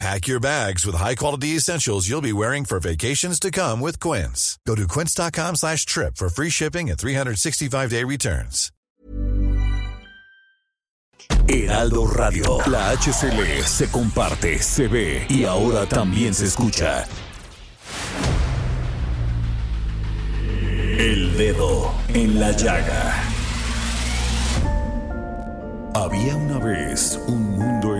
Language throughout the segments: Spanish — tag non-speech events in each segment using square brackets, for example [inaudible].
Pack your bags with high-quality essentials you'll be wearing for vacations to come with Quince. Go to quince.com slash trip for free shipping and 365-day returns. Heraldo Radio. La HCL se comparte, se ve y ahora también se escucha. El dedo en la llaga. Había una vez un mundo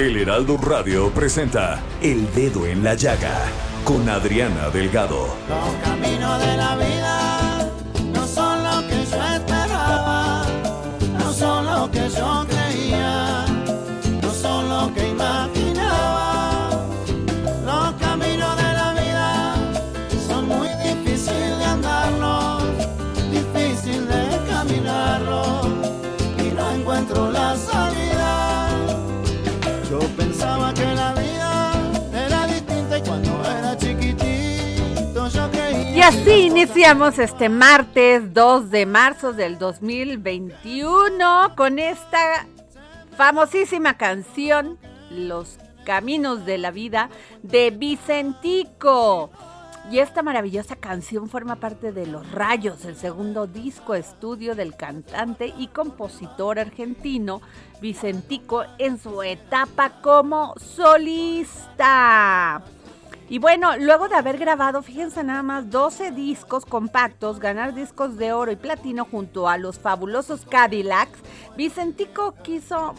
El Heraldo Radio presenta El Dedo en la Llaga con Adriana Delgado. Los caminos de la vida no son lo que yo esperaba, no son lo que yo creía, Y así iniciamos este martes 2 de marzo del 2021 con esta famosísima canción Los Caminos de la Vida de Vicentico. Y esta maravillosa canción forma parte de Los Rayos, el segundo disco estudio del cantante y compositor argentino Vicentico en su etapa como solista. Y bueno, luego de haber grabado, fíjense nada más, 12 discos compactos, ganar discos de oro y platino junto a los fabulosos Cadillacs, Vicentico quiso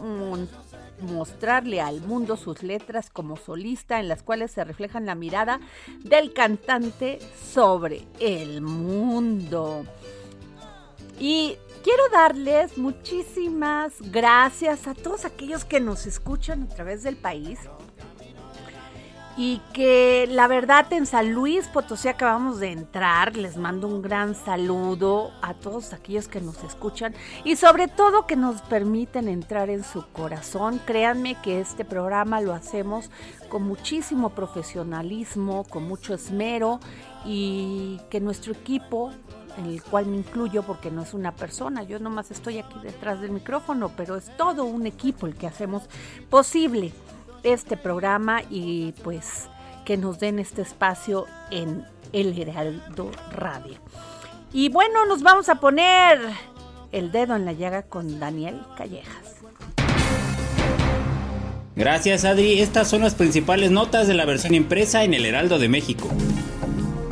mostrarle al mundo sus letras como solista en las cuales se reflejan la mirada del cantante sobre el mundo. Y quiero darles muchísimas gracias a todos aquellos que nos escuchan a través del país y que la verdad en San Luis Potosí acabamos de entrar. Les mando un gran saludo a todos aquellos que nos escuchan y sobre todo que nos permiten entrar en su corazón. Créanme que este programa lo hacemos con muchísimo profesionalismo, con mucho esmero y que nuestro equipo en el cual me incluyo porque no es una persona, yo nomás estoy aquí detrás del micrófono, pero es todo un equipo el que hacemos posible este programa y pues que nos den este espacio en El Heraldo Radio. Y bueno, nos vamos a poner el dedo en la llaga con Daniel Callejas. Gracias Adri, estas son las principales notas de la versión impresa en El Heraldo de México.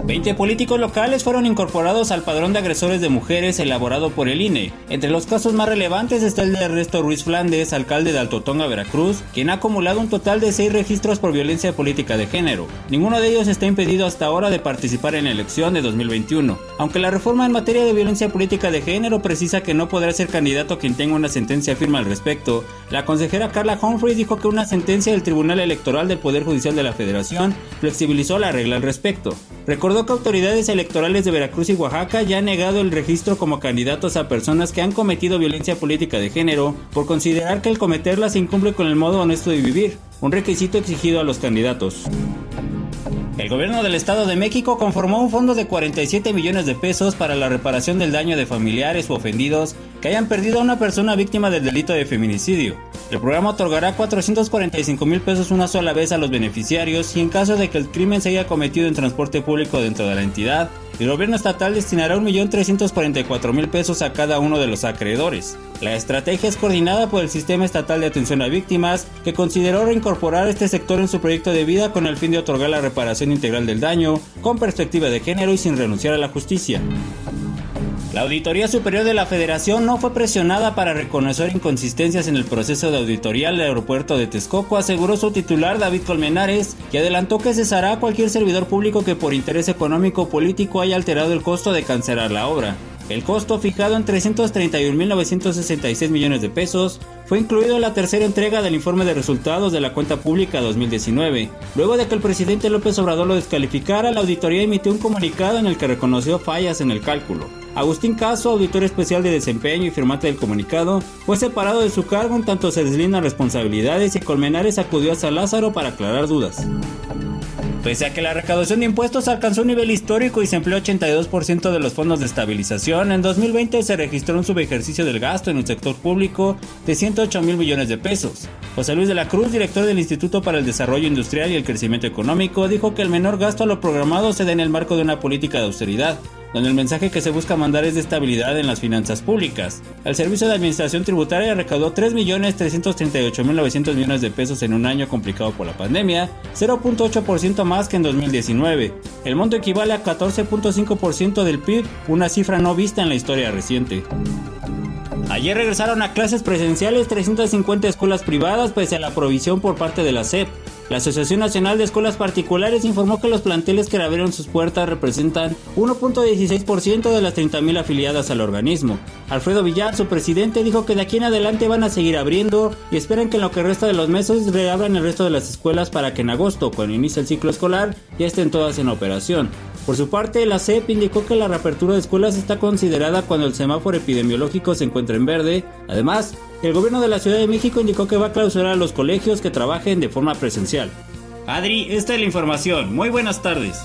20 políticos locales fueron incorporados al padrón de agresores de mujeres elaborado por el INE. Entre los casos más relevantes está el de Ernesto Ruiz Flandes, alcalde de Altotonga, Veracruz, quien ha acumulado un total de 6 registros por violencia política de género. Ninguno de ellos está impedido hasta ahora de participar en la elección de 2021. Aunque la reforma en materia de violencia política de género precisa que no podrá ser candidato quien tenga una sentencia firme al respecto, la consejera Carla Humphreys dijo que una sentencia del Tribunal Electoral del Poder Judicial de la Federación flexibilizó la regla al respecto. Recordó que autoridades electorales de Veracruz y Oaxaca ya han negado el registro como candidatos a personas que han cometido violencia política de género por considerar que el cometerla se incumple con el modo honesto de vivir, un requisito exigido a los candidatos. El gobierno del Estado de México conformó un fondo de 47 millones de pesos para la reparación del daño de familiares o ofendidos que hayan perdido a una persona víctima del delito de feminicidio. El programa otorgará 445 mil pesos una sola vez a los beneficiarios y en caso de que el crimen se haya cometido en transporte público dentro de la entidad, el gobierno estatal destinará 1.344.000 pesos a cada uno de los acreedores. La estrategia es coordinada por el Sistema Estatal de Atención a Víctimas, que consideró reincorporar este sector en su proyecto de vida con el fin de otorgar la reparación integral del daño, con perspectiva de género y sin renunciar a la justicia. La Auditoría Superior de la Federación no fue presionada para reconocer inconsistencias en el proceso de auditoría del aeropuerto de Texcoco, aseguró su titular David Colmenares, que adelantó que cesará a cualquier servidor público que por interés económico o político haya alterado el costo de cancelar la obra. El costo, fijado en 331.966 millones de pesos, fue incluido en la tercera entrega del informe de resultados de la cuenta pública 2019. Luego de que el presidente López Obrador lo descalificara, la auditoría emitió un comunicado en el que reconoció fallas en el cálculo. Agustín Caso, auditor especial de desempeño y firmante del comunicado, fue separado de su cargo en tanto se deslindan responsabilidades y Colmenares acudió a San Lázaro para aclarar dudas. Pese a que la recaudación de impuestos alcanzó un nivel histórico y se empleó 82% de los fondos de estabilización, en 2020 se registró un subejercicio del gasto en el sector público de 108 mil millones de pesos. José Luis de la Cruz, director del Instituto para el Desarrollo Industrial y el Crecimiento Económico, dijo que el menor gasto a lo programado se da en el marco de una política de austeridad, donde el mensaje que se busca mandar es de estabilidad en las finanzas públicas. El Servicio de Administración Tributaria recaudó 3.338.900 millones de pesos en un año complicado por la pandemia, 0.8% más que en 2019. El monto equivale a 14.5% del PIB, una cifra no vista en la historia reciente. Ayer regresaron a clases presenciales 350 escuelas privadas pese a la provisión por parte de la SEP. La Asociación Nacional de Escuelas Particulares informó que los planteles que abrieron sus puertas representan 1.16% de las 30.000 afiliadas al organismo. Alfredo Villar, su presidente, dijo que de aquí en adelante van a seguir abriendo y esperan que en lo que resta de los meses reabran el resto de las escuelas para que en agosto, cuando inicie el ciclo escolar, ya estén todas en operación. Por su parte, la CEP indicó que la reapertura de escuelas está considerada cuando el semáforo epidemiológico se encuentra en verde. Además, el gobierno de la Ciudad de México indicó que va a clausurar a los colegios que trabajen de forma presencial. Adri, esta es la información. Muy buenas tardes.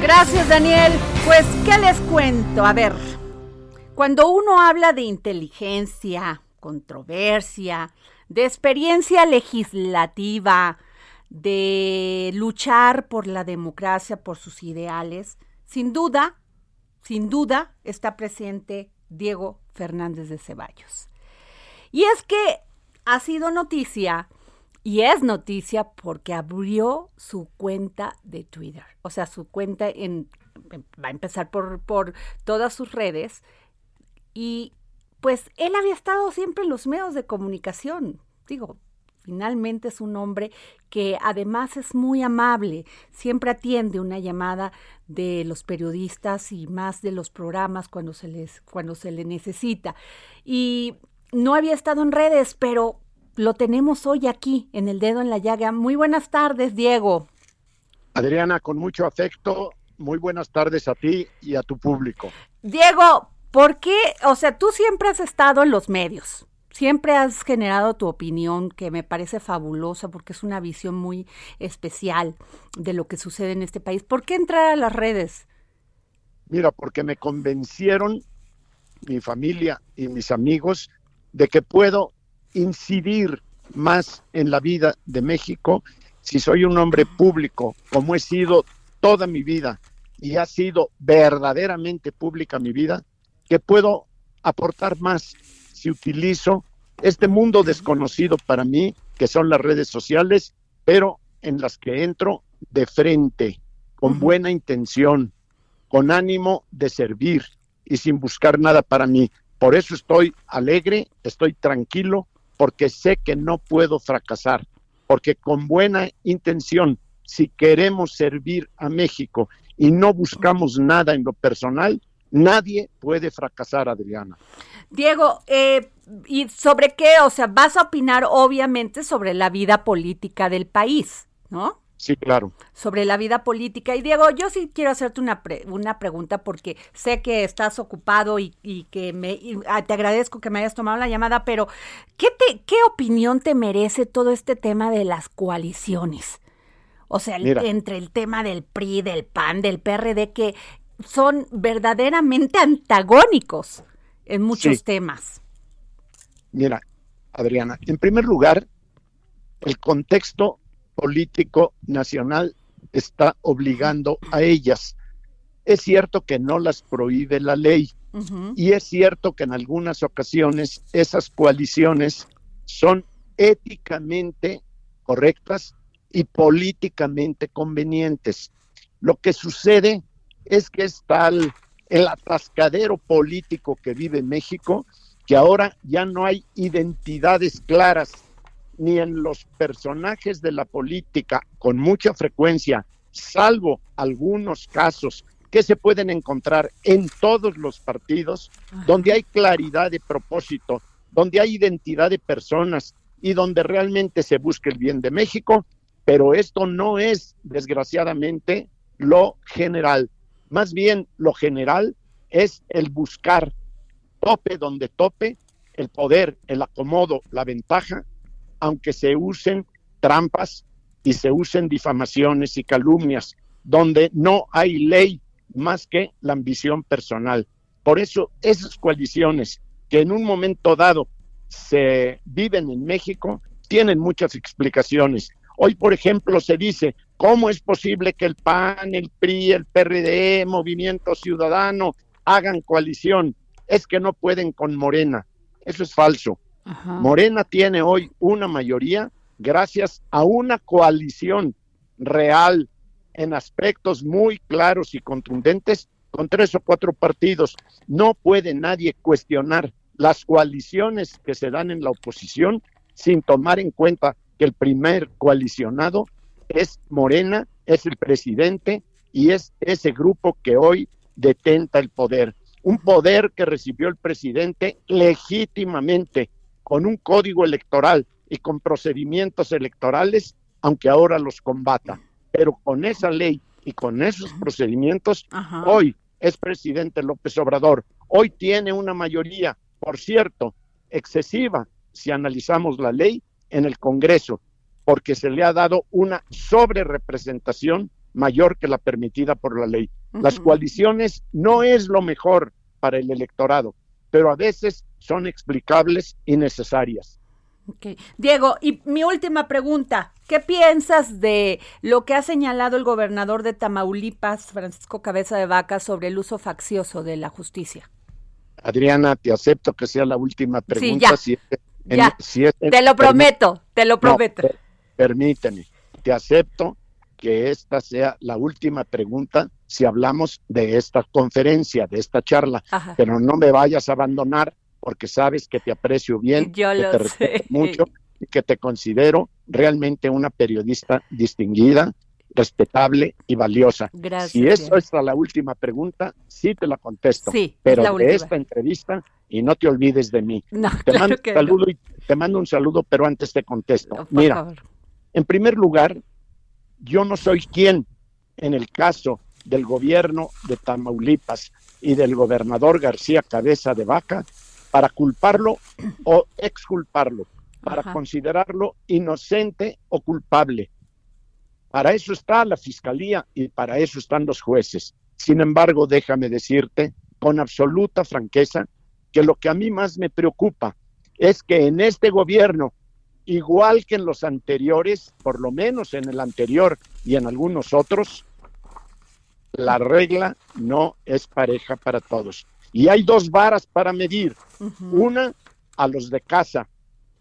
Gracias, Daniel. Pues, ¿qué les cuento? A ver, cuando uno habla de inteligencia, controversia, de experiencia legislativa, de luchar por la democracia, por sus ideales, sin duda, sin duda está presente Diego Fernández de Ceballos. Y es que ha sido noticia y es noticia porque abrió su cuenta de Twitter. O sea, su cuenta en, va a empezar por, por todas sus redes. Y pues él había estado siempre en los medios de comunicación. Digo, finalmente es un hombre que además es muy amable, siempre atiende una llamada de los periodistas y más de los programas cuando se les cuando se le necesita. Y no había estado en redes, pero lo tenemos hoy aquí en el dedo en la llaga. Muy buenas tardes, Diego. Adriana, con mucho afecto, muy buenas tardes a ti y a tu público. Diego, ¿por qué? O sea, tú siempre has estado en los medios siempre has generado tu opinión que me parece fabulosa porque es una visión muy especial de lo que sucede en este país. ¿Por qué entrar a las redes? Mira, porque me convencieron mi familia y mis amigos de que puedo incidir más en la vida de México si soy un hombre público, como he sido toda mi vida y ha sido verdaderamente pública mi vida, que puedo aportar más si utilizo este mundo desconocido para mí, que son las redes sociales, pero en las que entro de frente, con buena intención, con ánimo de servir y sin buscar nada para mí. Por eso estoy alegre, estoy tranquilo, porque sé que no puedo fracasar, porque con buena intención, si queremos servir a México y no buscamos nada en lo personal, nadie puede fracasar, Adriana. Diego, eh, ¿y sobre qué? O sea, vas a opinar obviamente sobre la vida política del país, ¿no? Sí, claro. Sobre la vida política. Y Diego, yo sí quiero hacerte una, una pregunta porque sé que estás ocupado y, que me, ah, te agradezco que me hayas tomado la llamada, pero ¿qué, te, ¿qué opinión te merece todo este tema de las coaliciones? O sea, entre el tema del PRI, del PAN, del PRD, que son verdaderamente antagónicos en muchos temas. Mira, Adriana, en primer lugar, el contexto político nacional está obligando a ellas. Es cierto que no las prohíbe la ley y es cierto que en algunas ocasiones esas coaliciones son éticamente correctas y políticamente convenientes. Lo que sucede es que es tal el atascadero político que vive México, que ahora ya no hay identidades claras ni en los personajes de la política con mucha frecuencia, salvo algunos casos que se pueden encontrar en todos los partidos, donde hay claridad de propósito, donde hay identidad de personas y donde realmente se busca el bien de México, pero esto no es, desgraciadamente, lo general. Más bien, lo general es el buscar tope donde tope, el poder, el acomodo, la ventaja, aunque se usen trampas y se usen difamaciones y calumnias, donde no hay ley más que la ambición personal. Por eso esas coaliciones que en un momento dado se viven en México tienen muchas explicaciones. Hoy, por ejemplo, se dice, ¿cómo es posible que el PAN, el PRI, el PRD, Movimiento Ciudadano hagan coalición? Es que no pueden con Morena. Eso es falso. Morena tiene hoy una mayoría gracias a una coalición real en aspectos muy claros y contundentes con tres o cuatro partidos. No puede nadie cuestionar las coaliciones que se dan en la oposición sin tomar en cuenta que el primer coalicionado es Morena, es el presidente y es ese grupo que hoy detenta el poder. Un poder que recibió el presidente legítimamente, con un código electoral y con procedimientos electorales, aunque ahora los combata. Pero con esa ley y con esos procedimientos, hoy es presidente López Obrador. Hoy tiene una mayoría por cierto, excesiva si analizamos la ley en el Congreso, porque se le ha dado una sobrerepresentación mayor que la permitida por la ley. Las coaliciones no es lo mejor para el electorado, pero a veces son explicables y necesarias. Diego, y mi última pregunta, ¿qué piensas de lo que ha señalado el gobernador de Tamaulipas, Francisco Cabeza de Vaca, sobre el uso faccioso de la justicia? Adriana, te acepto que sea la última pregunta. Sí, ya. Te lo prometo, te lo prometo. permíteme, te acepto que esta sea la última pregunta si hablamos de esta conferencia, de esta charla, pero no me vayas a abandonar porque sabes que te aprecio bien, Yo que lo te respeto mucho y que te considero realmente una periodista distinguida, respetable y valiosa. Gracias. Si eso es la última pregunta, sí te la contesto. Sí, pero de esta entrevista y no te olvides de mí. No, te, claro mando un saludo y, te mando un saludo, pero antes te contesto. no. Mira, favor. en primer lugar, yo no soy quien en el caso del gobierno de Tamaulipas y del gobernador García Cabeza de Vaca para culparlo o exculparlo, para Ajá. considerarlo inocente o culpable. Para eso está la fiscalía y para eso están los jueces. Sin embargo, déjame decirte con absoluta franqueza que lo que a mí más me preocupa es que en este gobierno, igual que en los anteriores, por lo menos en el anterior y en algunos otros, la regla no es pareja para todos. Y hay dos varas para medir, una a los de casa,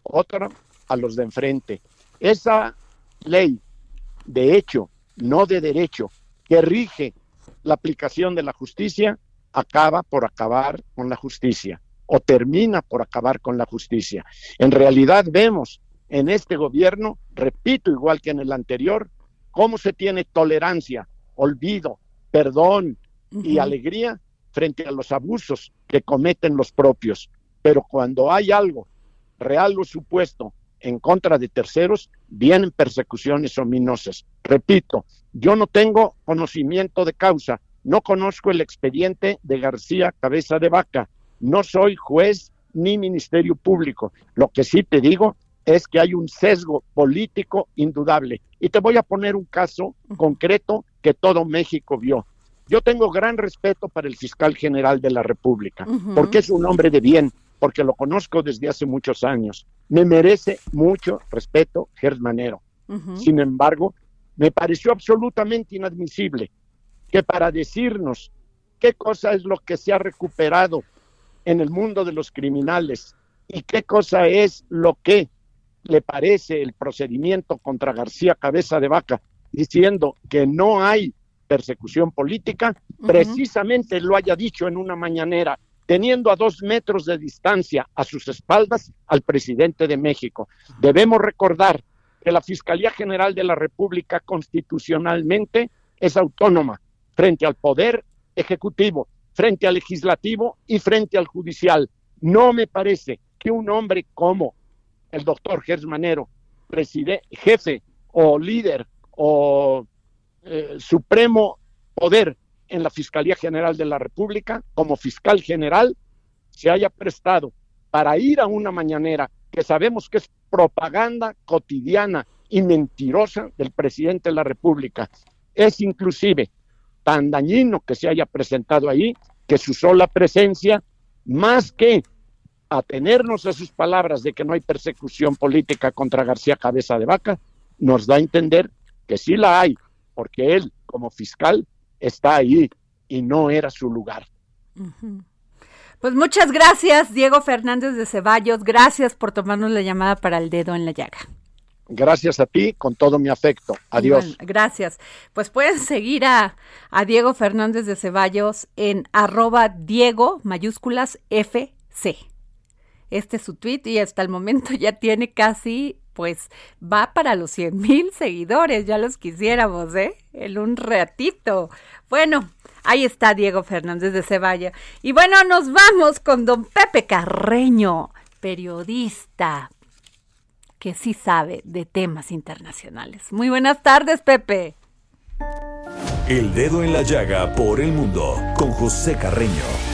otra a los de enfrente. Esa ley de hecho, no de derecho, que rige la aplicación de la justicia, acaba por acabar con la justicia o termina por acabar con la justicia. En realidad vemos en este gobierno, repito, igual que en el anterior, cómo se tiene tolerancia, olvido, perdón y alegría frente a los abusos que cometen los propios. Pero cuando hay algo real o supuesto en contra de terceros, vienen persecuciones ominosas. Repito, yo no tengo conocimiento de causa, no conozco el expediente de García Cabeza de Vaca, no soy juez ni ministerio público. Lo que sí te digo es que hay un sesgo político indudable. Y te voy a poner un caso concreto que todo México vio. Yo tengo gran respeto para el fiscal general de la República, porque es un hombre de bien, porque lo conozco desde hace muchos años. Me merece mucho respeto Germanero. Ujú. Sin embargo, me pareció absolutamente inadmisible que para decirnos qué cosa es lo que se ha recuperado en el mundo de los criminales y qué cosa es lo que le parece el procedimiento contra García Cabeza de Vaca, diciendo que no hay persecución política, precisamente lo haya dicho en una mañanera, teniendo a dos metros de distancia a sus espaldas al presidente de México. Debemos recordar que la Fiscalía General de la República constitucionalmente es autónoma frente al Poder Ejecutivo, frente al Legislativo y frente al Judicial. No me parece que un hombre como el doctor Gersmanero, jefe o líder o eh, supremo poder en la Fiscalía General de la República, como fiscal general, se haya prestado para ir a una mañanera que sabemos que es propaganda cotidiana y mentirosa del presidente de la República. Es inclusive tan dañino que se haya presentado ahí que su sola presencia, más que atenernos a sus palabras de que no hay persecución política contra García Cabeza de Vaca, nos da a entender que sí la hay, porque él, como fiscal, está ahí y no era su lugar. Pues muchas gracias, Diego Fernández de Ceballos. Gracias por tomarnos la llamada para el dedo en la llaga. Gracias a ti, con todo mi afecto. Adiós. gracias. Pues pueden seguir a, a, Diego Fernández de Ceballos en arroba Diego mayúsculas FC. Este es su tweet y hasta el momento ya tiene casi, pues va para los 100 mil seguidores, ya los quisiéramos, ¿eh? En un ratito. Bueno, ahí está Diego Fernández de Ceballos. Y bueno, nos vamos con don Pepe Carreño, periodista, que sí sabe de temas internacionales. Muy buenas tardes, Pepe. El dedo en la llaga por el mundo con José Carreño.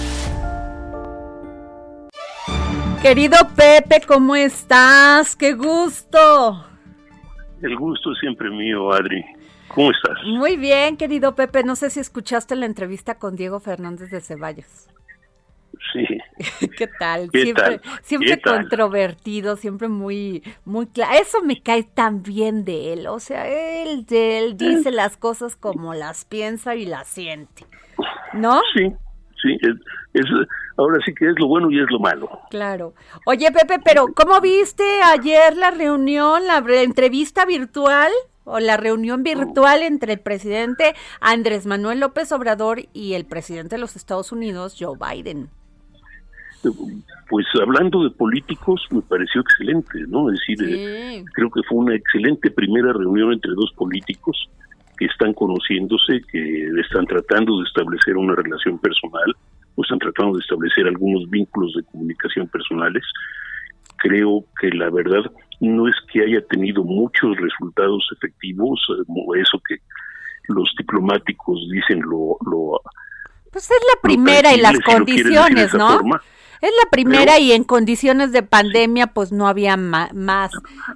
Querido Pepe, ¿cómo estás? ¡Qué gusto! El gusto es siempre mío, Adri. ¿Cómo estás? Muy bien, querido Pepe. No sé si escuchaste la entrevista con Diego Fernández de Ceballos. Sí. [laughs] ¿Qué tal? siempre, siempre controvertido, siempre muy, muy claro. Eso me cae tan bien de él. O sea, él, él dice las cosas como las piensa y las siente. ¿No? Sí, sí. Es, ahora sí que es lo bueno y es lo malo. Claro. Oye, Pepe, pero ¿cómo viste ayer la reunión, la entrevista virtual? o la reunión virtual entre el presidente Andrés Manuel López Obrador y el presidente de los Estados Unidos, Joe Biden pues hablando de políticos me pareció excelente, ¿no? Es decir, eh, creo que fue una excelente primera reunión entre dos políticos que están conociéndose, que están tratando de establecer una relación personal, o están tratando de establecer algunos vínculos de comunicación personales. Creo que la verdad no es que haya tenido muchos resultados efectivos, eh, eso que los diplomáticos dicen lo... lo pues es la primera y las condiciones, ¿no? Es la primera y en condiciones de pandemia pues no había más,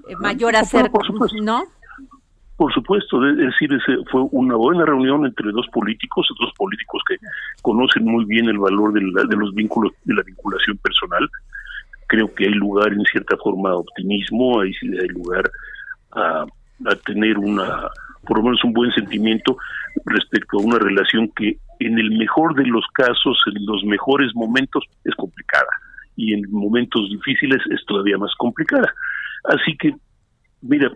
eh, mayor hacer, ¿no? Por supuesto, es decir, fue una buena reunión entre dos políticos, dos políticos que conocen muy bien el valor de, de los vínculos, de la vinculación personal. Creo que hay lugar en cierta forma a optimismo, hay, hay lugar a, a tener una, por lo menos un buen sentimiento respecto a una relación que en el mejor de los casos, en los mejores momentos, es complicada. Y en momentos difíciles es todavía más complicada. Así que, mira,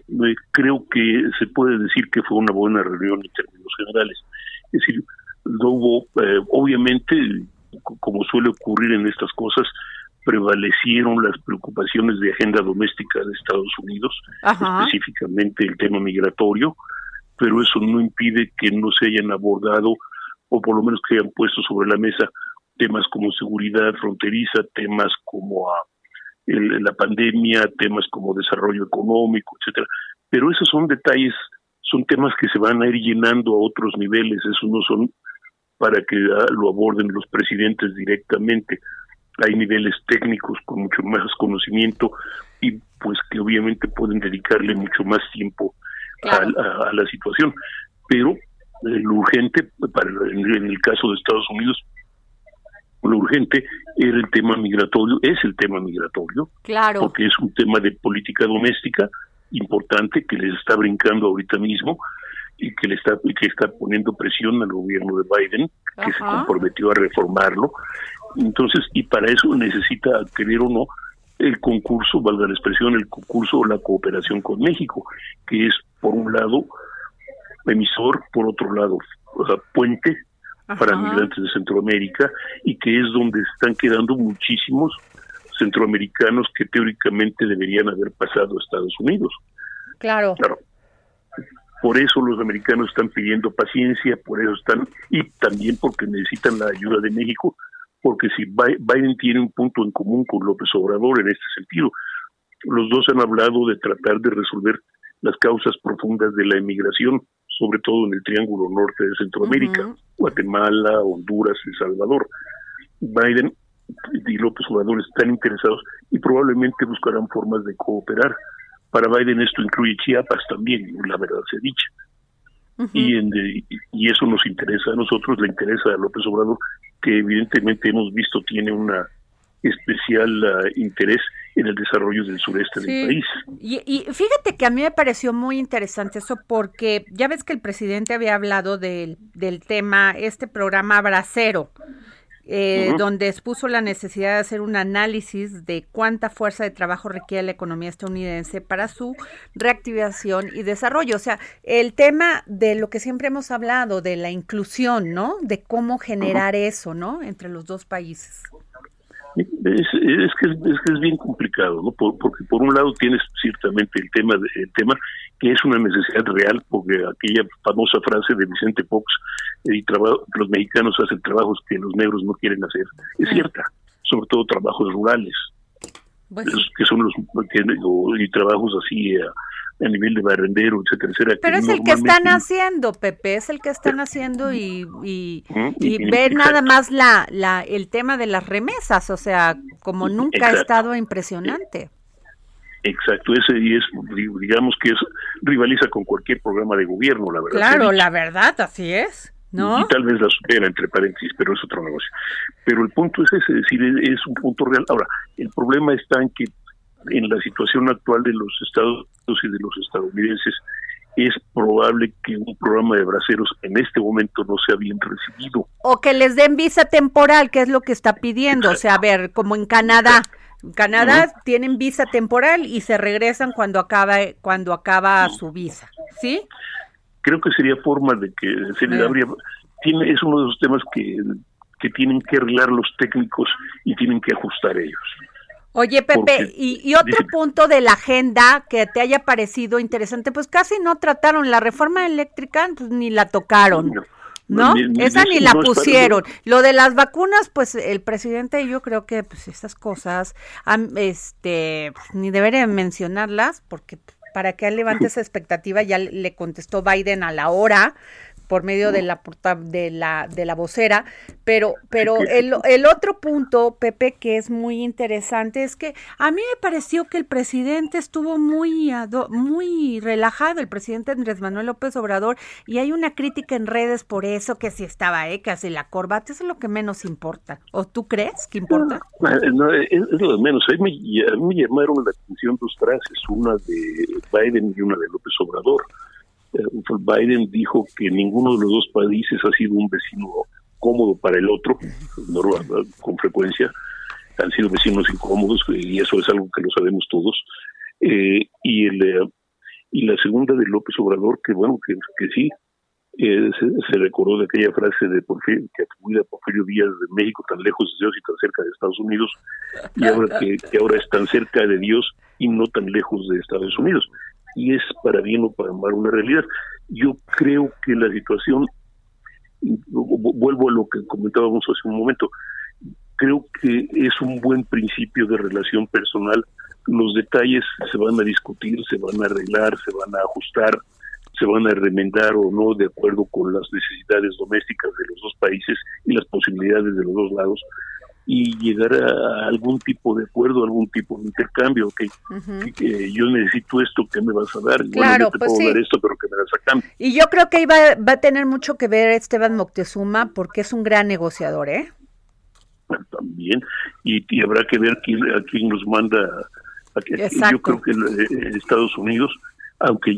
creo que se puede decir que fue una buena reunión en términos generales. Es decir, no hubo, eh, obviamente, como suele ocurrir en estas cosas, prevalecieron las preocupaciones de agenda doméstica de Estados Unidos, específicamente el tema migratorio, pero eso no impide que no se hayan abordado o por lo menos que hayan puesto sobre la mesa temas como seguridad fronteriza, temas como ah, la pandemia, temas como desarrollo económico, etcétera. Pero esos son detalles, son temas que se van a ir llenando a otros niveles, esos no son para que ah, lo aborden los presidentes directamente. Hay niveles técnicos con mucho más conocimiento y pues que obviamente pueden dedicarle mucho más tiempo a, la situación. Pero lo urgente, para, en el caso de Estados Unidos, lo urgente era el tema migratorio, es el tema migratorio, claro. porque es un tema de política doméstica importante que les está brincando ahorita mismo y que le está que está poniendo presión al gobierno de Biden, que se comprometió a reformarlo. Entonces, y para eso necesita, querer o no, el concurso, valga la expresión, el concurso o la cooperación con México, que es, por un lado, emisor, por otro lado, puente para migrantes de Centroamérica y que es donde están quedando muchísimos centroamericanos que teóricamente deberían haber pasado a Estados Unidos. Claro. Claro. Por eso los americanos están pidiendo paciencia, por eso están, y también porque necesitan la ayuda de México, porque si Biden tiene un punto en común con López Obrador en este sentido, los dos han hablado de tratar de resolver las causas profundas de la emigración, sobre todo en el Triángulo Norte de Centroamérica, Guatemala, Honduras, El Salvador. Biden y López Obrador están interesados y probablemente buscarán formas de cooperar. Para Biden esto incluye Chiapas también, la verdad se dicha. y, en, y eso nos interesa a nosotros, le interesa a López Obrador, que evidentemente hemos visto tiene una especial ah, interés en el desarrollo del sureste del país. Y, y, fíjate que a mí me pareció muy interesante eso porque ya ves que el presidente había hablado del, del tema, este programa Bracero, eh, donde expuso la necesidad de hacer un análisis de cuánta fuerza de trabajo requiere la economía estadounidense para su reactivación y desarrollo. O sea, el tema de lo que siempre hemos hablado, de la inclusión, ¿no? De cómo generar eso, ¿no? Entre los dos países. Es, es, que es, que es bien complicado, ¿no? porque por un lado tienes ciertamente el tema, el tema que es una necesidad real, porque aquella famosa frase de Vicente Fox, y trabajo, los mexicanos hacen trabajos que los negros no quieren hacer, es cierta, sobre todo trabajos rurales, pues que son los y trabajos así a nivel de barrendero, etcétera, etcétera. Pero es el que están haciendo, Pepe, es el que están haciendo y, y, ver nada más la, la, el tema de las remesas, o sea, como nunca ha estado impresionante. Exacto, ese y es, digamos que es rivaliza con cualquier programa de gobierno, la verdad. Claro, la verdad, así es. ¿No? Y, tal vez la supera, entre paréntesis, pero es otro negocio. Pero el punto es ese, es decir, es un punto real. Ahora, el problema está en que en la situación actual de los Estados Unidos y de los estadounidenses, es probable que un programa de braceros en este momento no sea bien recibido. O que les den visa temporal, que es lo que está pidiendo. O sea, a ver, como en Canadá. En Canadá tienen visa temporal y se regresan cuando acaba cuando acaba su visa, ¿sí? Creo que sería forma de que se le habría tiene es uno de los temas que que tienen que arreglar los técnicos y tienen que ajustar ellos. Oye, Pepe, y, otro punto de la agenda que te haya parecido interesante, pues casi no trataron la reforma eléctrica, pues ni la tocaron. No, esa ni la pusieron. Lo de las vacunas, pues el presidente yo creo que pues esas cosas, este, pues, ni debería mencionarlas porque para que él levante esa expectativa ya le contestó Biden a la hora, por medio de la de la de la vocera, pero pero el, el otro punto, Pepe, que es muy interesante es que a mí me pareció que el presidente estuvo muy muy relajado, el presidente Andrés Manuel López Obrador, y hay una crítica en redes por eso que si estaba, eh, casi la corbata, eso es lo que menos importa. ¿O tú crees que importa? No, es, lo de menos. A mí, a mí me llamaron la atención dos frases, una de Biden y una de López Obrador. Biden dijo que ninguno de los dos países ha sido un vecino cómodo para el otro, con frecuencia han sido vecinos incómodos y eso es algo que lo sabemos todos. Eh, y el eh, y la segunda de López Obrador, que bueno, que, sí, eh, se, recordó de aquella frase de Porfirio, que atribuida a Porfirio Díaz de México, tan lejos de Dios y tan cerca de Estados Unidos, y ahora que ahora es tan cerca de Dios y no tan lejos de Estados Unidos y es para bien o para mal una realidad. Yo creo que la situación, vuelvo a lo que comentábamos hace un momento, creo que es un buen principio de relación personal. Los detalles se van a discutir, se van a arreglar, se van a ajustar, se van a remendar o no de acuerdo con las necesidades domésticas de los dos países y las posibilidades de los dos lados y llegar a algún tipo de acuerdo, algún tipo de intercambio, que, yo necesito esto, ¿qué me vas a dar? Claro, te pues puedo dar esto, pero que me das a cambio. Y yo creo que ahí va, a tener mucho que ver Esteban Moctezuma, porque es un gran negociador, ¿eh? También, y, y habrá que ver quién, a quién nos manda. A, yo creo que eh, Estados Unidos aunque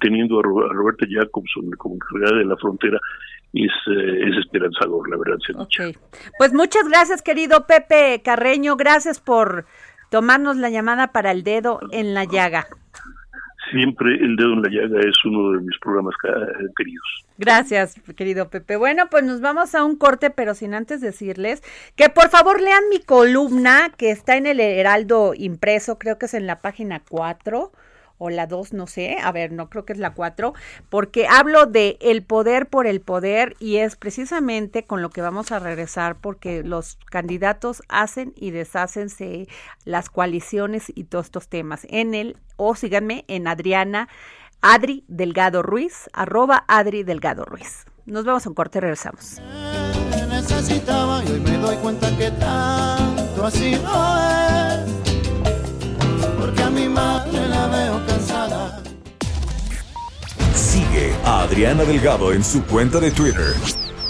teniendo a Roberta Jacobson como encargada de la frontera, es, eh, es esperanzador, la verdad. Se Pues muchas gracias, querido Pepe Carreño. Gracias por tomarnos la llamada para el dedo en la llaga. Siempre el dedo en la llaga es uno de mis programas queridos. Gracias, querido Pepe. Bueno, pues nos vamos a un corte, pero sin antes decirles que por favor lean mi columna que está en el Heraldo impreso, creo que es en la página 4 o la 2, no sé, a ver, no creo que es la 4, porque hablo de el poder por el poder y es precisamente con lo que vamos a regresar porque los candidatos hacen y deshacen las coaliciones y todos estos temas. En el, o síganme en Adriana, Adri Delgado Ruiz, arroba Adri Delgado Ruiz. Nos vemos en corte y regresamos. Necesitaba y hoy me doy cuenta que tanto así no es a mi madre la veo cansada. Sigue a Adriana Delgado en su cuenta de Twitter,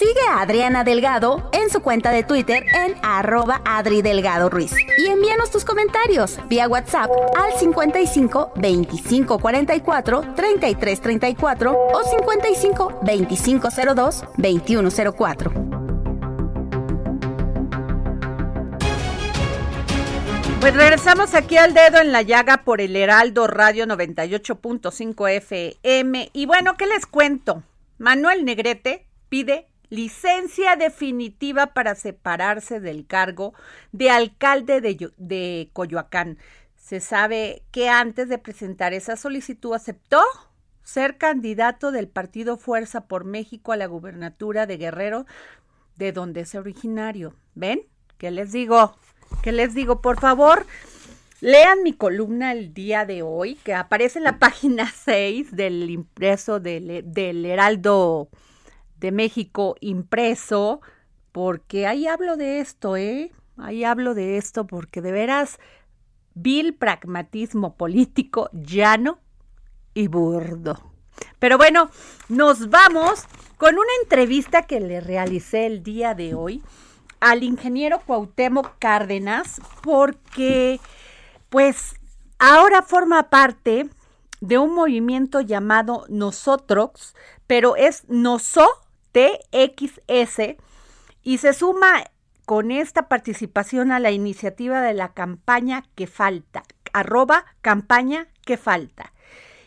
Sigue a Adriana Delgado en su cuenta de Twitter en arroba Adri Delgado Ruiz. Y envíanos tus comentarios vía WhatsApp al 55 25 44 33 34 o 55 25 02 21 04. Pues regresamos aquí al dedo en la llaga por el Heraldo Radio 98.5 FM. Y bueno, ¿qué les cuento? Manuel Negrete pide licencia definitiva para separarse del cargo de alcalde de, Coyoacán. Se sabe que antes de presentar esa solicitud aceptó ser candidato del partido Fuerza por México a la gubernatura de Guerrero, de donde es originario. ¿Ven? ¿Qué les digo? ¿Qué les digo? Por favor, lean mi columna el día de hoy, que aparece en la [laughs] página 6 del impreso del, del Heraldo de México impreso, porque ahí hablo de esto, ¿eh? Ahí hablo de esto porque de veras vil pragmatismo político llano y burdo. Pero bueno, nos vamos con una entrevista que le realicé el día de hoy al ingeniero Cuauhtémoc Cárdenas porque pues ahora forma parte de un movimiento llamado Nosotros, pero es Noso TXS y se suma con esta participación a la iniciativa de la campaña que falta, arroba campaña que falta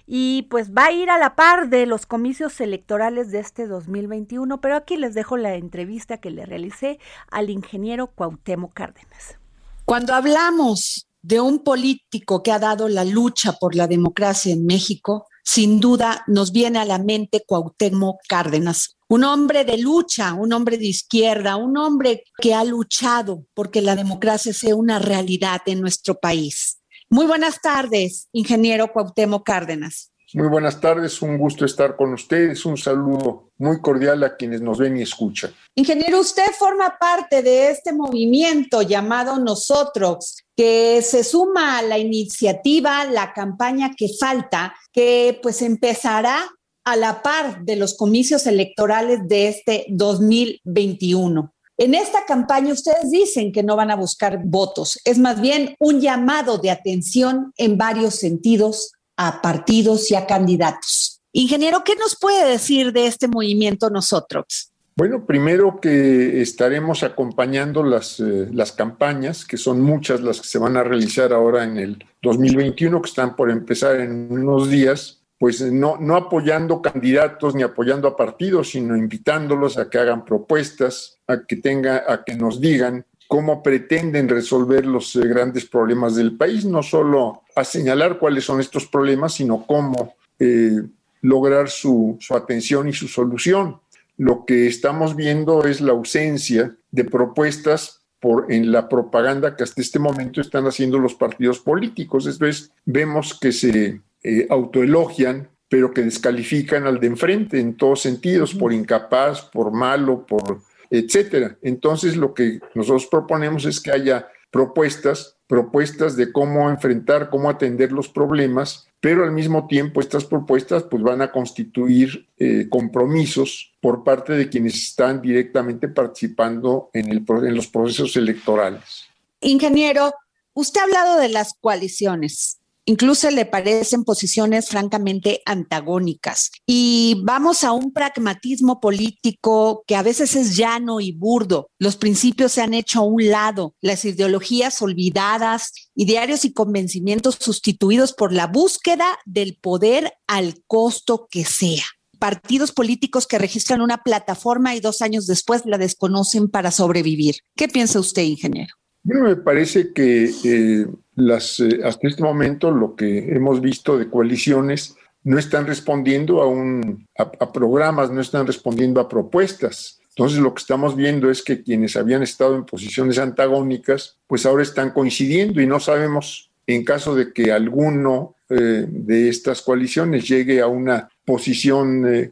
y pues va a ir a la par de los comicios electorales de este 2021, pero aquí les dejo la entrevista que le realicé al ingeniero Cuauhtémoc Cárdenas. Cuando hablamos de un político que ha dado la lucha por la democracia en México, sin duda nos viene a la mente Cuauhtémoc Cárdenas, un hombre de lucha, un hombre de izquierda, un hombre que ha luchado porque la democracia sea una realidad en nuestro país. Muy buenas tardes, ingeniero Cuauhtémoc Cárdenas. Muy buenas tardes, un gusto estar con ustedes, un saludo muy cordial a quienes nos ven y escuchan. Ingeniero, usted forma parte de este movimiento llamado Nosotros, que se suma a la iniciativa, la campaña que falta, que pues empezará a la par de los comicios electorales de este 2021. En esta campaña ustedes dicen que no van a buscar votos, es más bien un llamado de atención en varios sentidos a partidos y a candidatos. Ingeniero, ¿qué nos puede decir de este movimiento nosotros? Bueno, primero que estaremos acompañando las, eh, las campañas, que son muchas las que se van a realizar ahora en el 2021, que están por empezar en unos días, pues no, no apoyando candidatos ni apoyando a partidos, sino invitándolos a que hagan propuestas, a que tenga, a que nos digan cómo pretenden resolver los eh, grandes problemas del país, no solo a señalar cuáles son estos problemas, sino cómo eh, lograr su, su atención y su solución. lo que estamos viendo es la ausencia de propuestas por, en la propaganda que hasta este momento están haciendo los partidos políticos. Entonces, vemos que se eh, autoelogian, pero que descalifican al de enfrente en todos sentidos, por incapaz, por malo, por etcétera. Entonces, lo que nosotros proponemos es que haya propuestas, propuestas de cómo enfrentar, cómo atender los problemas, pero al mismo tiempo estas propuestas pues van a constituir eh, compromisos por parte de quienes están directamente participando en, el, en los procesos electorales. Ingeniero, usted ha hablado de las coaliciones. Incluso le parecen posiciones francamente antagónicas. Y vamos a un pragmatismo político que a veces es llano y burdo. Los principios se han hecho a un lado, las ideologías olvidadas, idearios y convencimientos sustituidos por la búsqueda del poder al costo que sea partidos políticos que registran una plataforma y dos años después la desconocen para sobrevivir. ¿Qué piensa usted, ingeniero? Bueno, me parece que eh, las, eh, hasta este momento lo que hemos visto de coaliciones no están respondiendo a, un, a, programas, no están respondiendo a propuestas. Entonces lo que estamos viendo es que quienes habían estado en posiciones antagónicas, pues ahora están coincidiendo y no sabemos en caso de que alguno eh, de estas coaliciones llegue a una posición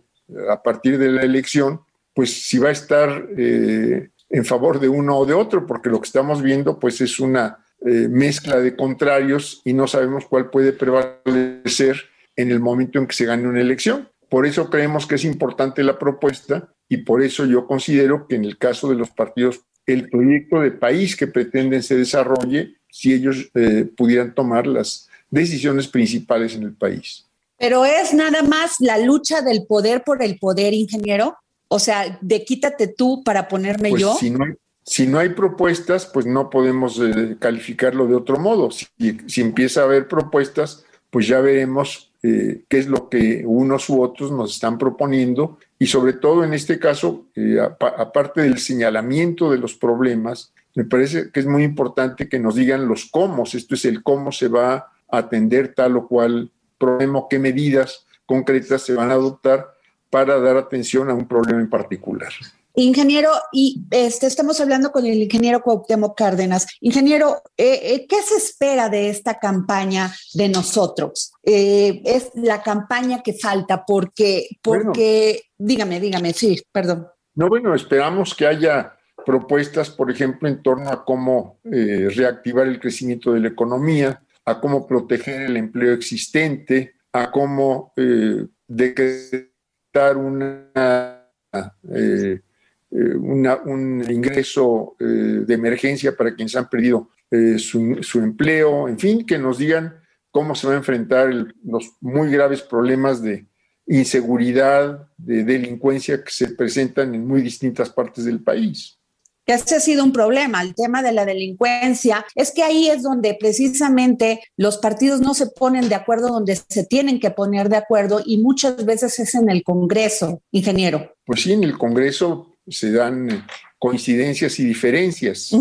a partir de la elección, pues si va a estar en favor de uno o de otro, porque lo que estamos viendo pues es una eh, mezcla de contrarios y no sabemos cuál puede prevalecer en el momento en que se gane una elección. Por eso creemos que es importante la propuesta y por eso yo considero que en el caso de los partidos, el proyecto de país que pretenden se desarrolle, si ellos eh, pudieran tomar las decisiones principales en el país. Pero es nada más la lucha del poder por el poder, ingeniero. O sea, de quítate tú para ponerme pues yo. Si no, hay, si no hay propuestas, pues no podemos eh, calificarlo de otro modo. Si, empieza a haber propuestas, pues ya veremos eh, qué es lo que unos u otros nos están proponiendo. Y sobre todo en este caso, eh, aparte del señalamiento de los problemas, me parece que es muy importante que nos digan los cómo. Esto es el cómo se va a atender tal o cual problema, qué medidas concretas se van a adoptar para dar atención a un problema en particular. Ingeniero, y este, estamos hablando con el ingeniero Cuauhtémoc Cárdenas. Ingeniero, eh, eh, ¿qué se espera de esta campaña de nosotros? Eh, es la campaña que falta porque, porque, dígame, dígame, sí, perdón. No, bueno, esperamos que haya propuestas, por ejemplo, en torno a cómo reactivar el crecimiento de la economía, a cómo proteger el empleo existente, a cómo decretar una, eh, eh, un ingreso eh, de emergencia para quienes han perdido su, empleo, en fin, que nos digan cómo se va a enfrentar los muy graves problemas de inseguridad, de delincuencia que se presentan en muy distintas partes del país que ese ha sido un problema, el tema de la delincuencia, es que ahí es donde precisamente los partidos no se ponen de acuerdo donde se tienen que poner de acuerdo y muchas veces es en el Congreso, ingeniero. Pues sí, en el Congreso se dan coincidencias y diferencias.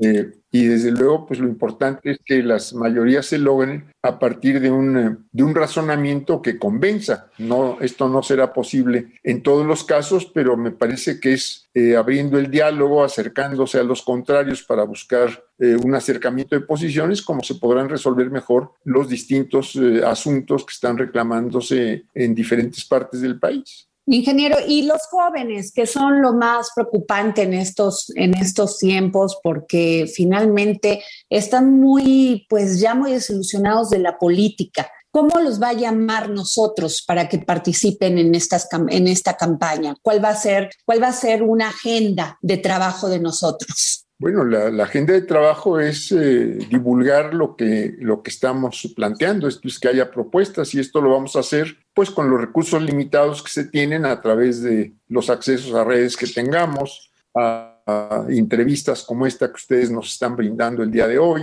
Eh, y desde luego, pues lo importante es que las mayorías se logren a partir de un, de un razonamiento que convenza. No, esto no será posible en todos los casos, pero me parece que es eh, abriendo el diálogo, acercándose a los contrarios para buscar eh, un acercamiento de posiciones, como se podrán resolver mejor los distintos asuntos que están reclamándose en diferentes partes del país. Ingeniero, y los jóvenes, que son lo más preocupante en estos, en estos tiempos, porque finalmente están muy, pues ya muy desilusionados de la política. ¿Cómo los va a llamar nosotros para que participen en, estas, en esta campaña? ¿Cuál va, a ser, ¿Cuál va a ser una agenda de trabajo de nosotros? Bueno, la, agenda de trabajo es eh, divulgar lo que, lo que estamos planteando, esto es que haya propuestas y esto lo vamos a hacer pues con los recursos limitados que se tienen a través de los accesos a redes que tengamos, a, entrevistas como esta que ustedes nos están brindando el día de hoy,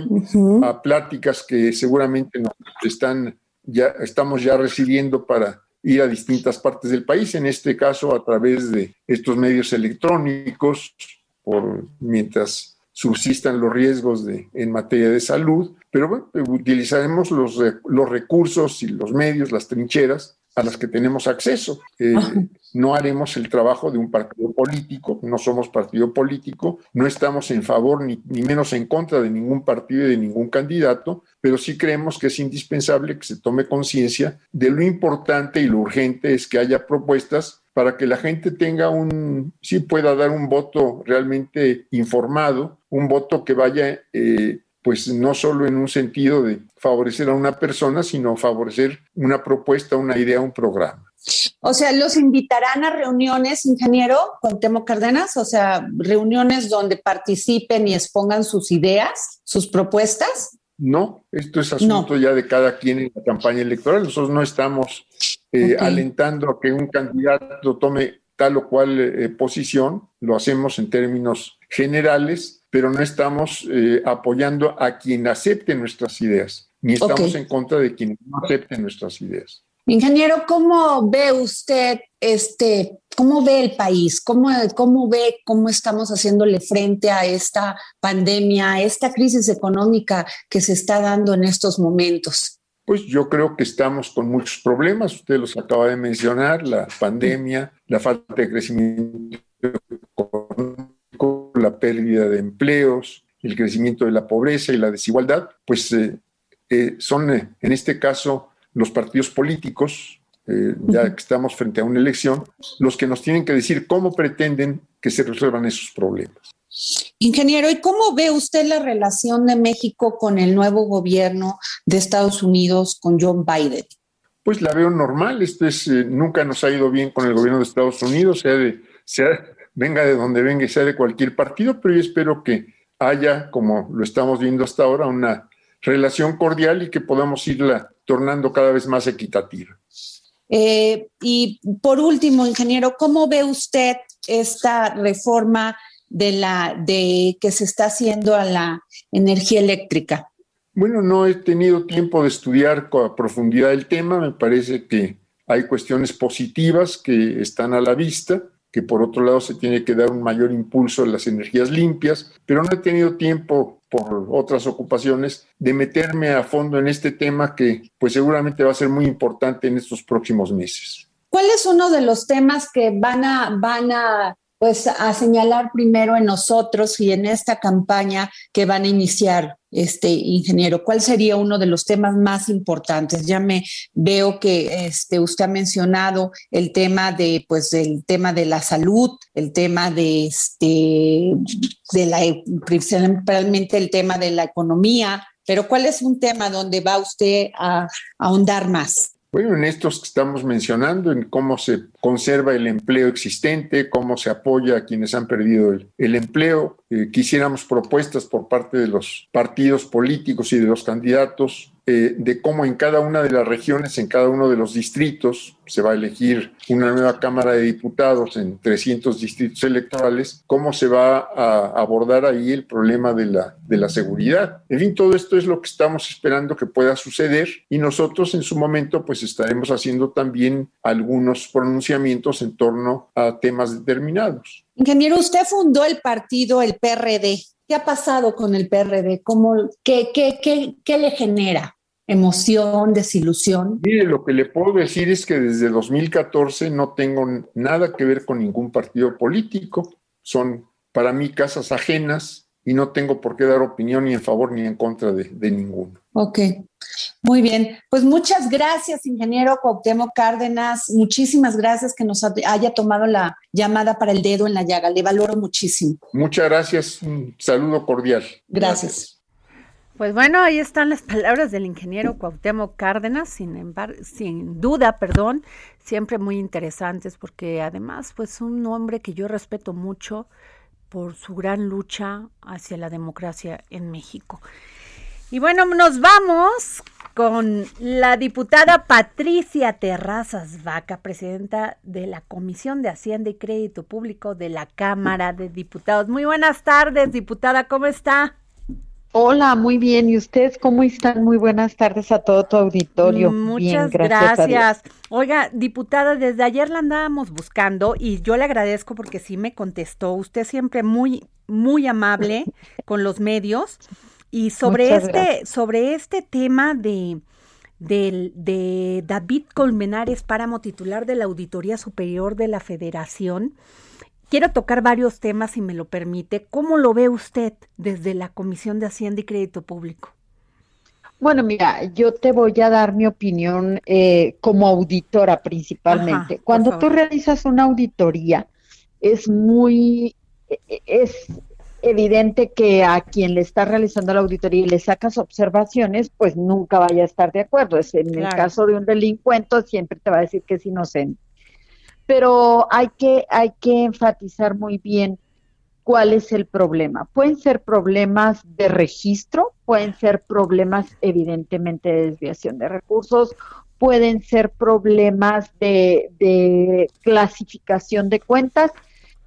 a pláticas que seguramente nos están ya, estamos ya recibiendo para ir a distintas partes del país, en este caso a través de estos medios electrónicos, por, mientras subsistan los riesgos de, en materia de salud, pero bueno, utilizaremos los, los recursos y los medios, las trincheras, a las que tenemos acceso. Eh, no haremos el trabajo de un partido político, no somos partido político, no estamos en favor ni, ni, menos en contra de ningún partido y de ningún candidato, pero sí creemos que es indispensable que se tome conciencia de lo importante y lo urgente es que haya propuestas para que la gente tenga un, sí pueda dar un voto realmente informado, un voto que vaya, eh, pues no solo en un sentido de favorecer a una persona, sino favorecer una propuesta, una idea, un programa. O sea, ¿los invitarán a reuniones, ingeniero, con Temo Cárdenas? O sea, reuniones donde participen y expongan sus ideas, sus propuestas. No, esto es asunto ya de cada quien en la campaña electoral. Nosotros no estamos eh, alentando a que un candidato tome tal o cual eh, posición, lo hacemos en términos generales, pero no estamos eh, apoyando a quien acepte nuestras ideas, ni estamos en contra de quien no acepte nuestras ideas. Ingeniero, ¿cómo ve usted este, cómo ve el país? ¿Cómo, ¿Cómo ve cómo estamos haciéndole frente a esta pandemia, a esta crisis económica que se está dando en estos momentos? Pues yo creo que estamos con muchos problemas, usted los acaba de mencionar, la pandemia, la falta de crecimiento la pérdida de empleos, el crecimiento de la pobreza y la desigualdad, pues eh, eh, son eh, en este caso los partidos políticos, ya que estamos frente a una elección, los que nos tienen que decir cómo pretenden que se resuelvan esos problemas. Ingeniero, ¿y cómo ve usted la relación de México con el nuevo gobierno de Estados Unidos, con John Biden? Pues la veo normal. Esto es, nunca nos ha ido bien con el gobierno de Estados Unidos, sea de, sea, venga de donde venga y sea de cualquier partido, pero yo espero que haya, como lo estamos viendo hasta ahora, una relación cordial y que podamos irla tornando cada vez más equitativa. Eh, y por último, ingeniero, ¿cómo ve usted esta reforma de la de que se está haciendo a la energía eléctrica? Bueno, no he tenido tiempo de estudiar con profundidad el tema. Me parece que hay cuestiones positivas que están a la vista, que por otro lado se tiene que dar un mayor impulso a las energías limpias, pero no he tenido tiempo por otras ocupaciones de meterme a fondo en este tema que pues seguramente va a ser muy importante en estos próximos meses. ¿Cuál es uno de los temas que van a, van a pues a señalar primero en nosotros y en esta campaña que van a iniciar, este ingeniero, ¿cuál sería uno de los temas más importantes? Ya me veo que este, usted ha mencionado el tema de, pues, el tema de la salud, el tema de, este, de la, principalmente el tema de la economía, pero ¿cuál es un tema donde va usted a ahondar más? Bueno, en estos que estamos mencionando, en cómo se conserva el empleo existente, cómo se apoya a quienes han perdido el, empleo, eh, quisiéramos propuestas por parte de los partidos políticos y de los candidatos eh, de cómo en cada una de las regiones, en cada uno de los distritos, se va a elegir una nueva Cámara de Diputados en 300 distritos electorales, cómo se va a abordar ahí el problema de la, de la seguridad. En fin, todo esto es lo que estamos esperando que pueda suceder y nosotros en su momento pues estaremos haciendo también algunos pronunciamientos en torno a temas determinados. Ingeniero, usted fundó el partido, el PRD. ¿Qué ha pasado con el PRD? ¿Cómo, qué, qué, qué, qué le genera? Emoción, desilusión? Mire, lo que le puedo decir es que desde 2014 no tengo nada que ver con ningún partido político. Son para mí casas ajenas y no tengo por qué dar opinión ni en favor ni en contra de, ninguno. Ok, muy bien. Pues muchas gracias, ingeniero Cuauhtémoc Cárdenas. Muchísimas gracias que nos haya tomado la llamada para el dedo en la llaga. Le valoro muchísimo. Muchas gracias. Un saludo cordial. gracias. Pues bueno, ahí están las palabras del ingeniero Cuauhtémoc Cárdenas, sin embargo, sin duda, perdón, siempre muy interesantes porque además pues un hombre que yo respeto mucho por su gran lucha hacia la democracia en México. Y bueno, nos vamos con la diputada Patricia Terrazas Vaca, presidenta de la Comisión de Hacienda y Crédito Público de la Cámara de Diputados. Muy buenas tardes, diputada, ¿cómo está? Hola, muy bien. ¿Y ustedes cómo están? Muy buenas tardes a todo tu auditorio. Muchas gracias. Oiga, diputada, desde ayer la andábamos buscando y yo le agradezco porque sí me contestó. Usted siempre muy, muy amable con los medios. Y sobre este, sobre este tema de, del, de David Colmenares, páramo titular de la Auditoría Superior de la Federación. Quiero tocar varios temas, si me lo permite. ¿Cómo lo ve usted desde la Comisión de Hacienda y Crédito Público? Bueno, mira, yo te voy a dar mi opinión eh, como auditora principalmente. Cuando tú realizas una auditoría, es muy, e, e, es evidente que a quien le está realizando la auditoría y le sacas observaciones, pues nunca vaya a estar de acuerdo. Es en el caso de un delincuente siempre te va a decir que es inocente. Pero hay que, hay que enfatizar muy bien cuál es el problema. Pueden ser problemas de registro, pueden ser problemas evidentemente de desviación de recursos, pueden ser problemas de, clasificación de cuentas,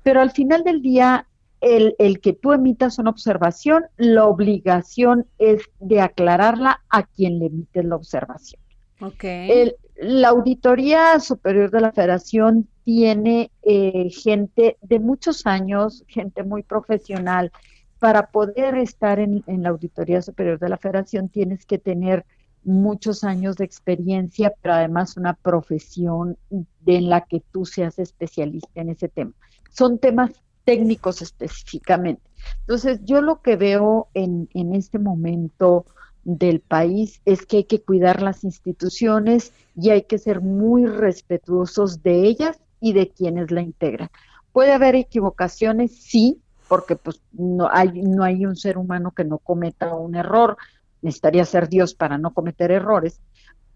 pero al final del día el, el, que tú emitas una observación, la obligación es de aclararla a quien le emite la observación. Okay. la Auditoría Superior de la Federación tiene eh, gente de muchos años, gente muy profesional. Para poder estar en, la Auditoría Superior de la Federación tienes que tener muchos años de experiencia, pero además una profesión en la que tú seas especialista en ese tema. Son temas técnicos específicamente. Entonces, yo lo que veo en, en este momento del país es que hay que cuidar las instituciones y hay que ser muy respetuosos de ellas y de quienes la integran. Puede haber equivocaciones, sí, porque pues no hay, no hay un ser humano que no cometa un error, necesitaría ser Dios para no cometer errores,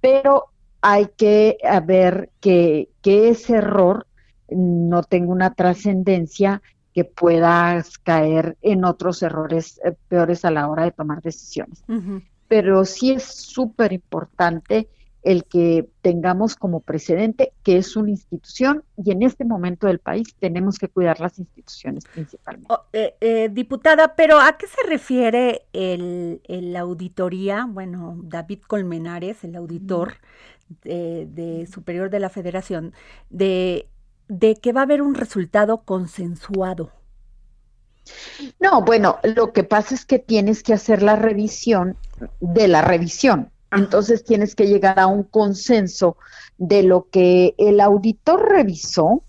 pero hay que ver que, que ese error no tenga una trascendencia que puedas caer en otros errores eh, peores a la hora de tomar decisiones. Pero sí es súper importante el que tengamos como precedente que es una institución y en este momento del país tenemos que cuidar las instituciones principalmente. Oh, eh, eh, diputada, pero ¿a qué se refiere el, la auditoría? Bueno, David Colmenares, el auditor de, Superior de la Federación, de, de que va a haber un resultado consensuado. No, bueno, lo que pasa es que tienes que hacer la revisión de la revisión. Entonces tienes que llegar a un consenso de lo que el auditor revisó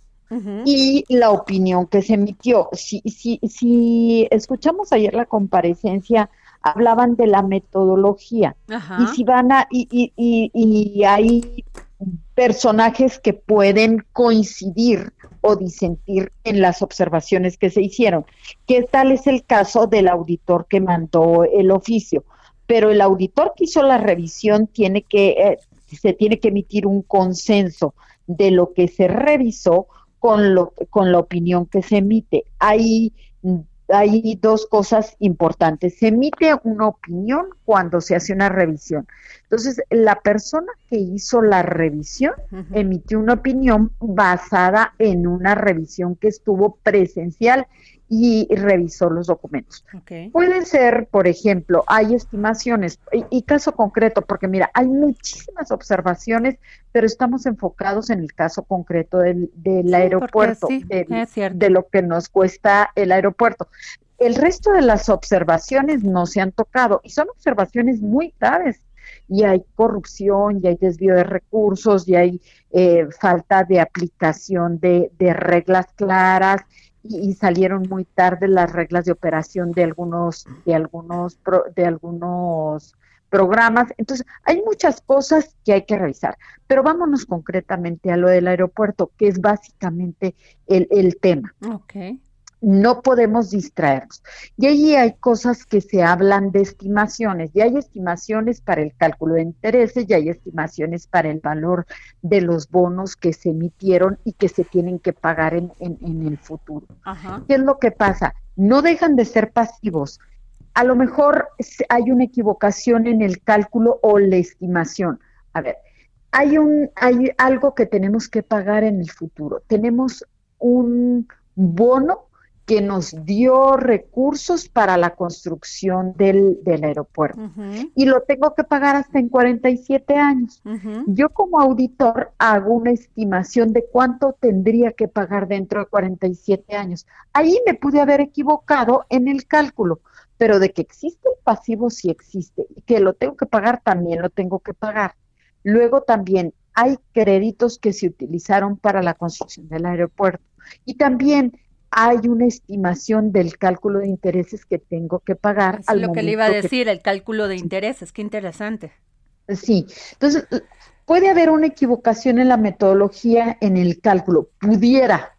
y la opinión que se emitió. Si, si, si escuchamos ayer la comparecencia, hablaban de la metodología y si van a y, y, y, hay personajes que pueden coincidir o disentir en las observaciones que se hicieron. ¿Qué tal es el caso del auditor que mandó el oficio? Pero el auditor que hizo la revisión tiene que, eh, se tiene que emitir un consenso de lo que se revisó con, lo, con la opinión que se emite. Hay, hay dos cosas importantes. Se emite una opinión cuando se hace una revisión. Entonces, la persona que hizo la revisión emitió una opinión basada en una revisión que estuvo presencial y revisó los documentos. Puede ser, por ejemplo, hay estimaciones y, caso concreto, porque mira, hay muchísimas observaciones, pero estamos enfocados en el caso concreto del, aeropuerto, de lo que nos cuesta el aeropuerto. El resto de las observaciones no se han tocado y son observaciones muy graves y hay corrupción, y hay desvío de recursos, y hay eh, falta de aplicación de, de reglas claras, y, salieron muy tarde las reglas de operación de algunos de algunos de algunos programas. Entonces, hay muchas cosas que hay que revisar, pero vámonos concretamente a lo del aeropuerto, que es básicamente el, el tema. Okay no podemos distraernos. Y allí hay cosas que se hablan de estimaciones, y hay estimaciones para el cálculo de intereses, y hay estimaciones para el valor de los bonos que se emitieron y que se tienen que pagar en, el futuro. ¿Qué es lo que pasa? No dejan de ser pasivos. A lo mejor hay una equivocación en el cálculo o la estimación. A ver, hay, un, hay algo que tenemos que pagar en el futuro. Tenemos un bono que nos dio recursos para la construcción del, aeropuerto. Y lo tengo que pagar hasta en 47 años. Yo como auditor hago una estimación de cuánto tendría que pagar dentro de 47 años. Ahí me pude haber equivocado en el cálculo, pero de que existe el pasivo sí existe y que lo tengo que pagar también lo tengo que pagar. Luego también hay créditos que se utilizaron para la construcción del aeropuerto. Y también hay una estimación del cálculo de intereses que tengo que pagar. Es lo que le iba a decir, el cálculo de intereses, qué interesante. Sí, entonces puede haber una equivocación en la metodología, en el cálculo, pudiera,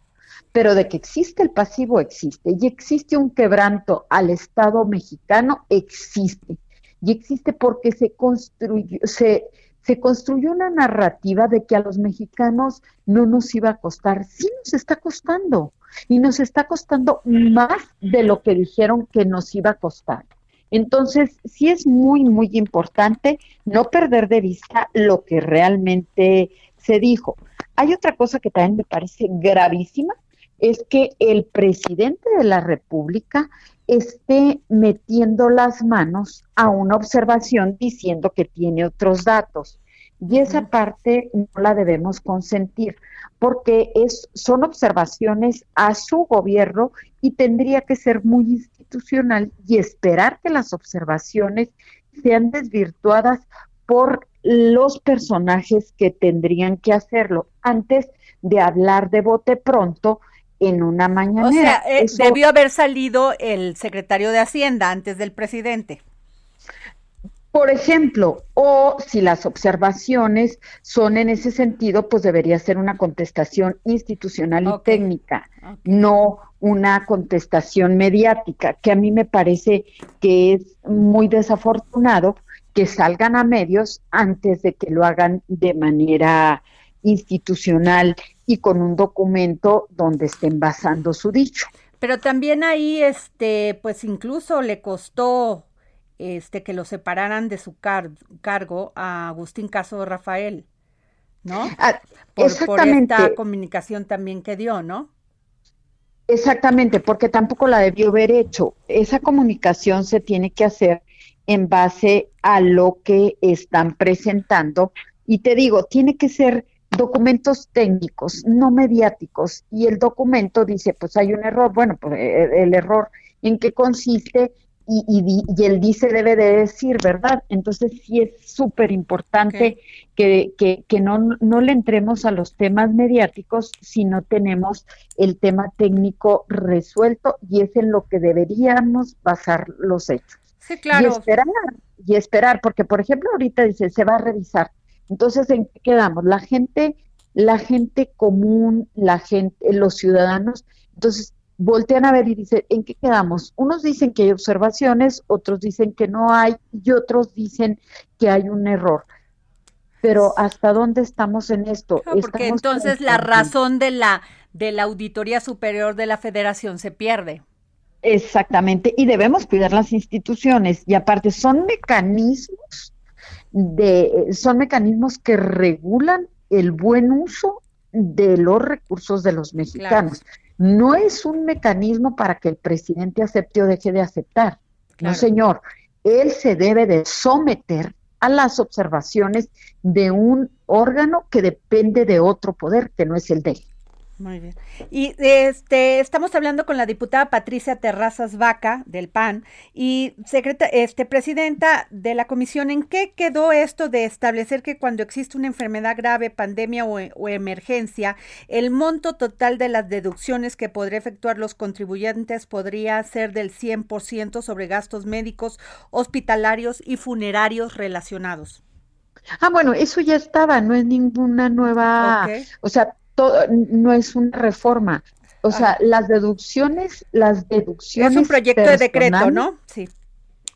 pero de que existe el pasivo existe y existe un quebranto al Estado mexicano existe y existe porque se construyó se se construyó una narrativa de que a los mexicanos no nos iba a costar. Sí nos está costando y nos está costando más de lo que dijeron que nos iba a costar. Entonces, sí es muy, muy importante no perder de vista lo que realmente se dijo. Hay otra cosa que también me parece gravísima, es que el presidente de la República esté metiendo las manos a una observación diciendo que tiene otros datos. Y esa parte no la debemos consentir, porque es, son observaciones a su gobierno y tendría que ser muy institucional y esperar que las observaciones sean desvirtuadas por los personajes que tendrían que hacerlo antes de hablar de bote pronto en una mañanera. O sea, eh, debió haber salido el secretario de Hacienda antes del presidente. Por ejemplo, o si las observaciones son en ese sentido, pues debería ser una contestación institucional y técnica, no una contestación mediática, que a mí me parece que es muy desafortunado que salgan a medios antes de que lo hagan de manera institucional y con un documento donde estén basando su dicho. Pero también ahí, este, pues incluso le costó este que lo separaran de su cargo a Agustín Caso Rafael, ¿no? Ah, por, exactamente. esta comunicación también que dio, ¿no? Exactamente, porque tampoco la debió haber hecho. Esa comunicación se tiene que hacer en base a lo que están presentando. Y te digo, tiene que ser documentos técnicos, no mediáticos. Y el documento dice, pues hay un error. Bueno, pues eh, el, error en qué consiste y, y, el dice debe de decir, ¿verdad? Entonces sí es súper importante que, que, que no, no le entremos a los temas mediáticos si no tenemos el tema técnico resuelto y es en lo que deberíamos basar los hechos. Sí, claro. Y esperar, y esperar, porque por ejemplo ahorita dice, se va a revisar entonces, ¿en qué quedamos? La gente, la gente común, la gente, los ciudadanos, entonces voltean a ver y dicen, ¿en qué quedamos? Unos dicen que hay observaciones, otros dicen que no hay y otros dicen que hay un error. Pero ¿hasta dónde estamos en esto? porque entonces la razón de la de la Auditoría Superior de la Federación se pierde. Exactamente, y debemos cuidar las instituciones y aparte son mecanismos de, son mecanismos que regulan el buen uso de los recursos de los mexicanos. No es un mecanismo para que el presidente acepte o deje de aceptar. No, señor. Él se debe de someter a las observaciones de un órgano que depende de otro poder, que no es el de él. Muy bien. Y este estamos hablando con la diputada Patricia Terrazas Vaca del PAN y secreta, este presidenta de la comisión, ¿en qué quedó esto de establecer que cuando existe una enfermedad grave, pandemia o, o emergencia, el monto total de las deducciones que podría efectuar los contribuyentes podría ser del 100% sobre gastos médicos, hospitalarios y funerarios relacionados? Ah, bueno, eso ya estaba, no es ninguna nueva, o sea, no es una reforma. O sea, las deducciones, las deducciones. Es un proyecto de decreto, ¿no? Sí.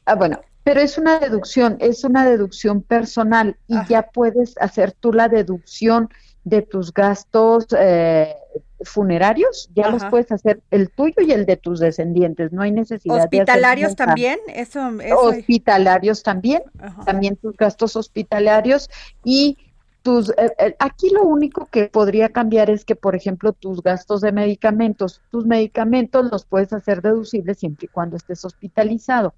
Ah, bueno, pero es una deducción, es una deducción personal y ya puedes hacer tú la deducción de tus gastos eh, funerarios, ya los puedes hacer el tuyo y el de tus descendientes, no hay necesidad hospitalarios también, eso, hospitalarios también, también tus gastos hospitalarios y tus, eh, eh, aquí lo único que podría cambiar es que, por ejemplo, tus gastos de medicamentos, tus medicamentos los puedes hacer deducibles siempre y cuando estés hospitalizado.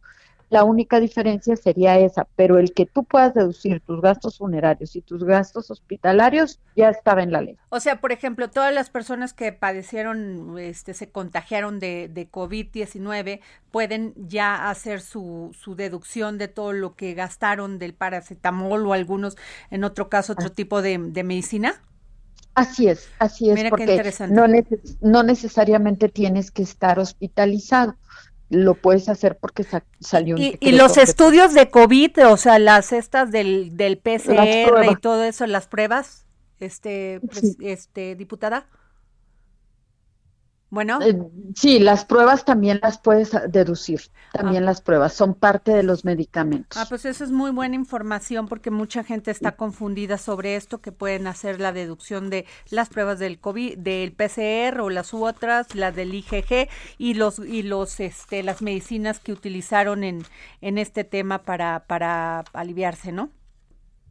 La única diferencia sería esa, pero el que tú puedas deducir tus gastos funerarios y tus gastos hospitalarios ya estaba en la ley. O sea, por ejemplo, todas las personas que padecieron, este, se contagiaron de, de COVID-19 pueden ya hacer su, su deducción de todo lo que gastaron del paracetamol o algunos, en otro caso, otro tipo de, de medicina. Así es, así es, Mira qué porque interesante. no, neces- no necesariamente tienes que estar hospitalizado. Lo puedes hacer porque sa- salió un Y, los estudios de COVID, o sea, las estas del, del PCR y todo eso, las pruebas, este, este, diputada. Bueno, Eh, sí, las pruebas también las puedes ah, deducir, también las pruebas son parte de los medicamentos. ah, pues eso es muy buena información porque mucha gente está confundida sobre esto, que pueden hacer la deducción de las pruebas del COVID, del PCR o las u otras, las del IgG y los y los este las medicinas que utilizaron en en este tema para para aliviarse, ¿no?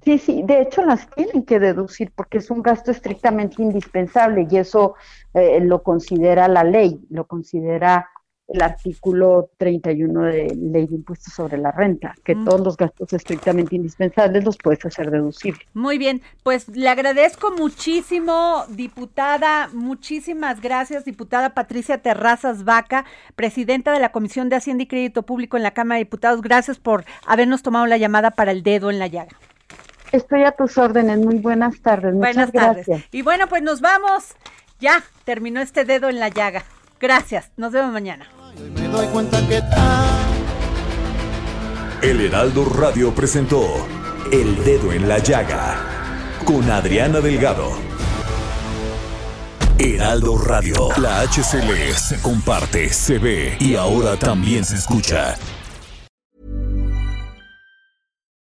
Sí, sí, de hecho las tienen que deducir porque es un gasto estrictamente indispensable y eso eh, lo considera la ley, lo considera el artículo 31 de Ley de Impuestos sobre la Renta, que Mm. todos los gastos estrictamente indispensables los puedes hacer deducibles. Muy bien, pues le agradezco muchísimo, diputada, muchísimas gracias, diputada Patricia Terrazas Vaca, presidenta de la Comisión de Hacienda y Crédito Público en la Cámara de Diputados. Gracias por habernos tomado la llamada para el dedo en la llaga. Estoy a tus órdenes, muy buenas tardes. Buenas Muchas tardes. gracias. Y bueno, pues nos vamos. Ya terminó este dedo en la llaga. Gracias, nos vemos mañana. Me doy cuenta que está El Heraldo Radio presentó El Dedo en la Llaga con Adriana Delgado. Heraldo Radio, la HCL se comparte, se ve y ahora también se escucha.